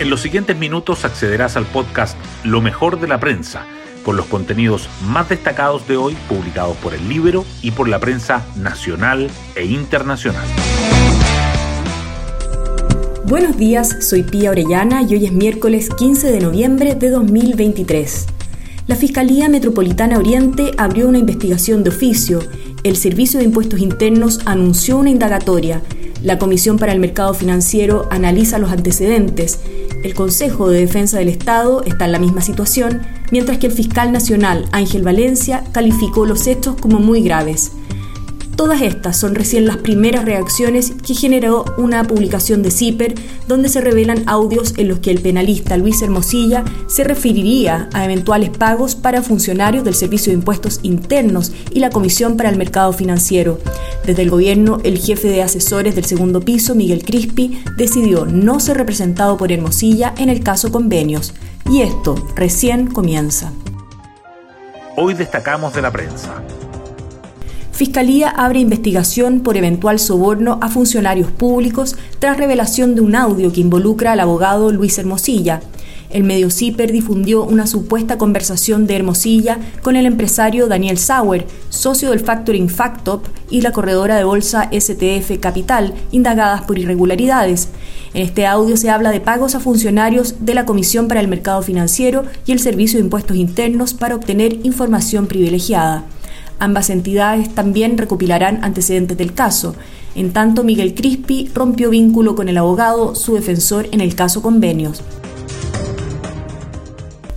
En los siguientes minutos accederás al podcast Lo mejor de la prensa, con los contenidos más destacados de hoy publicados por el libro y por la prensa nacional e internacional. Buenos días, soy Pía Orellana y hoy es miércoles 15 de noviembre de 2023. La Fiscalía Metropolitana Oriente abrió una investigación de oficio. El Servicio de Impuestos Internos anunció una indagatoria. La Comisión para el Mercado Financiero analiza los antecedentes el Consejo de Defensa del Estado está en la misma situación, mientras que el fiscal nacional Ángel Valencia calificó los hechos como muy graves. Todas estas son recién las primeras reacciones que generó una publicación de CIPER donde se revelan audios en los que el penalista Luis Hermosilla se referiría a eventuales pagos para funcionarios del Servicio de Impuestos Internos y la Comisión para el Mercado Financiero. Desde el gobierno, el jefe de asesores del segundo piso, Miguel Crispi, decidió no ser representado por Hermosilla en el caso convenios. Y esto recién comienza. Hoy destacamos de la prensa. Fiscalía abre investigación por eventual soborno a funcionarios públicos tras revelación de un audio que involucra al abogado Luis Hermosilla. El medio CIPER difundió una supuesta conversación de Hermosilla con el empresario Daniel Sauer, socio del factoring Factop y la corredora de bolsa STF Capital, indagadas por irregularidades. En este audio se habla de pagos a funcionarios de la Comisión para el Mercado Financiero y el Servicio de Impuestos Internos para obtener información privilegiada. Ambas entidades también recopilarán antecedentes del caso. En tanto, Miguel Crispi rompió vínculo con el abogado, su defensor en el caso Convenios.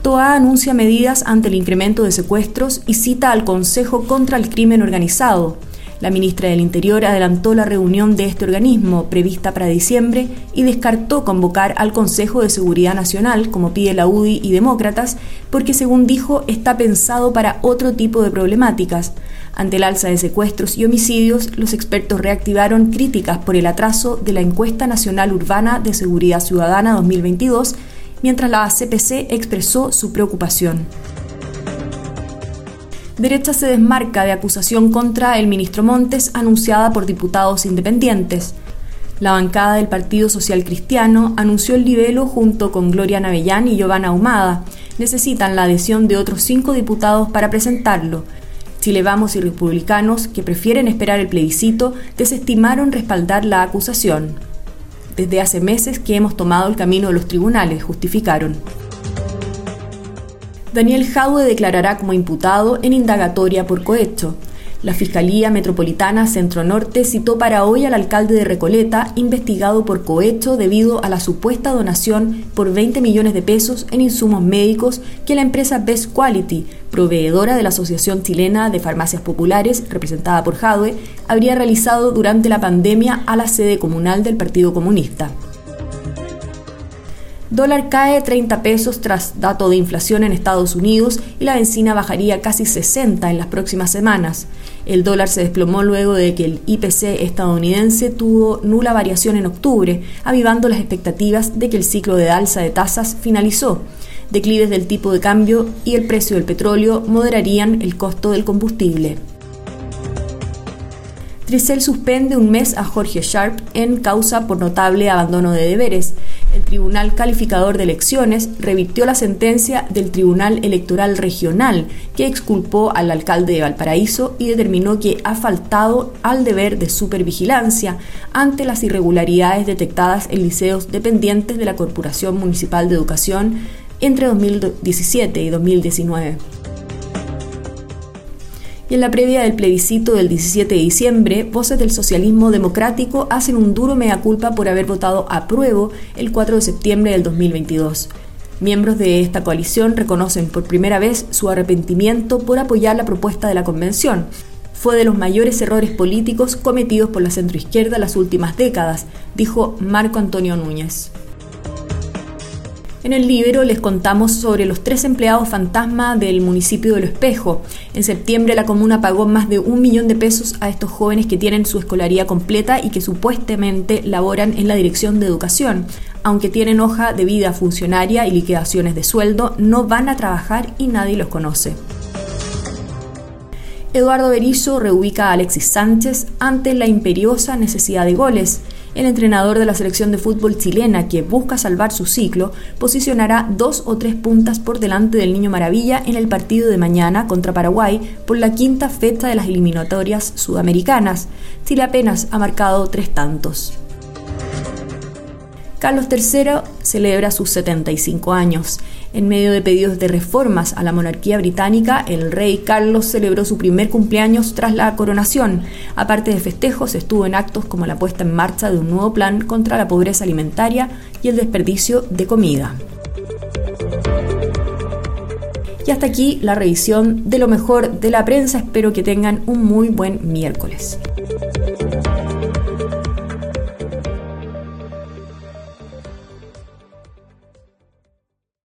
TOA anuncia medidas ante el incremento de secuestros y cita al Consejo contra el Crimen Organizado. La ministra del Interior adelantó la reunión de este organismo prevista para diciembre y descartó convocar al Consejo de Seguridad Nacional, como pide la UDI y demócratas, porque según dijo está pensado para otro tipo de problemáticas. Ante el alza de secuestros y homicidios, los expertos reactivaron críticas por el atraso de la Encuesta Nacional Urbana de Seguridad Ciudadana 2022, mientras la CPC expresó su preocupación. Derecha se desmarca de acusación contra el ministro Montes anunciada por diputados independientes. La bancada del Partido Social Cristiano anunció el libelo junto con Gloria Navellán y Giovanna Ahumada. Necesitan la adhesión de otros cinco diputados para presentarlo. Chile Vamos y republicanos, que prefieren esperar el plebiscito, desestimaron respaldar la acusación. Desde hace meses que hemos tomado el camino de los tribunales, justificaron. Daniel Jaue declarará como imputado en indagatoria por cohecho. La Fiscalía Metropolitana Centro Norte citó para hoy al alcalde de Recoleta, investigado por cohecho debido a la supuesta donación por 20 millones de pesos en insumos médicos que la empresa Best Quality, proveedora de la Asociación Chilena de Farmacias Populares, representada por Jadwe, habría realizado durante la pandemia a la sede comunal del Partido Comunista. Dólar cae 30 pesos tras dato de inflación en Estados Unidos y la benzina bajaría casi 60 en las próximas semanas. El dólar se desplomó luego de que el IPC estadounidense tuvo nula variación en octubre, avivando las expectativas de que el ciclo de alza de tasas finalizó. Declives del tipo de cambio y el precio del petróleo moderarían el costo del combustible. Tricel suspende un mes a Jorge Sharp en causa por notable abandono de deberes el Tribunal Calificador de Elecciones revirtió la sentencia del Tribunal Electoral Regional, que exculpó al alcalde de Valparaíso y determinó que ha faltado al deber de supervigilancia ante las irregularidades detectadas en liceos dependientes de la Corporación Municipal de Educación entre 2017 y 2019 y en la previa del plebiscito del 17 de diciembre, voces del socialismo democrático hacen un duro mea culpa por haber votado a prueba el 4 de septiembre del 2022. Miembros de esta coalición reconocen por primera vez su arrepentimiento por apoyar la propuesta de la convención. Fue de los mayores errores políticos cometidos por la centroizquierda las últimas décadas, dijo Marco Antonio Núñez. En el libro les contamos sobre los tres empleados fantasma del municipio de Lo Espejo. En septiembre la comuna pagó más de un millón de pesos a estos jóvenes que tienen su escolaría completa y que supuestamente laboran en la dirección de educación. Aunque tienen hoja de vida funcionaria y liquidaciones de sueldo, no van a trabajar y nadie los conoce. Eduardo Berizzo reubica a Alexis Sánchez ante la imperiosa necesidad de goles. El entrenador de la selección de fútbol chilena, que busca salvar su ciclo, posicionará dos o tres puntas por delante del Niño Maravilla en el partido de mañana contra Paraguay por la quinta fecha de las eliminatorias sudamericanas. Chile apenas ha marcado tres tantos. Carlos III celebra sus 75 años. En medio de pedidos de reformas a la monarquía británica, el rey Carlos celebró su primer cumpleaños tras la coronación. Aparte de festejos, estuvo en actos como la puesta en marcha de un nuevo plan contra la pobreza alimentaria y el desperdicio de comida. Y hasta aquí la revisión de lo mejor de la prensa. Espero que tengan un muy buen miércoles.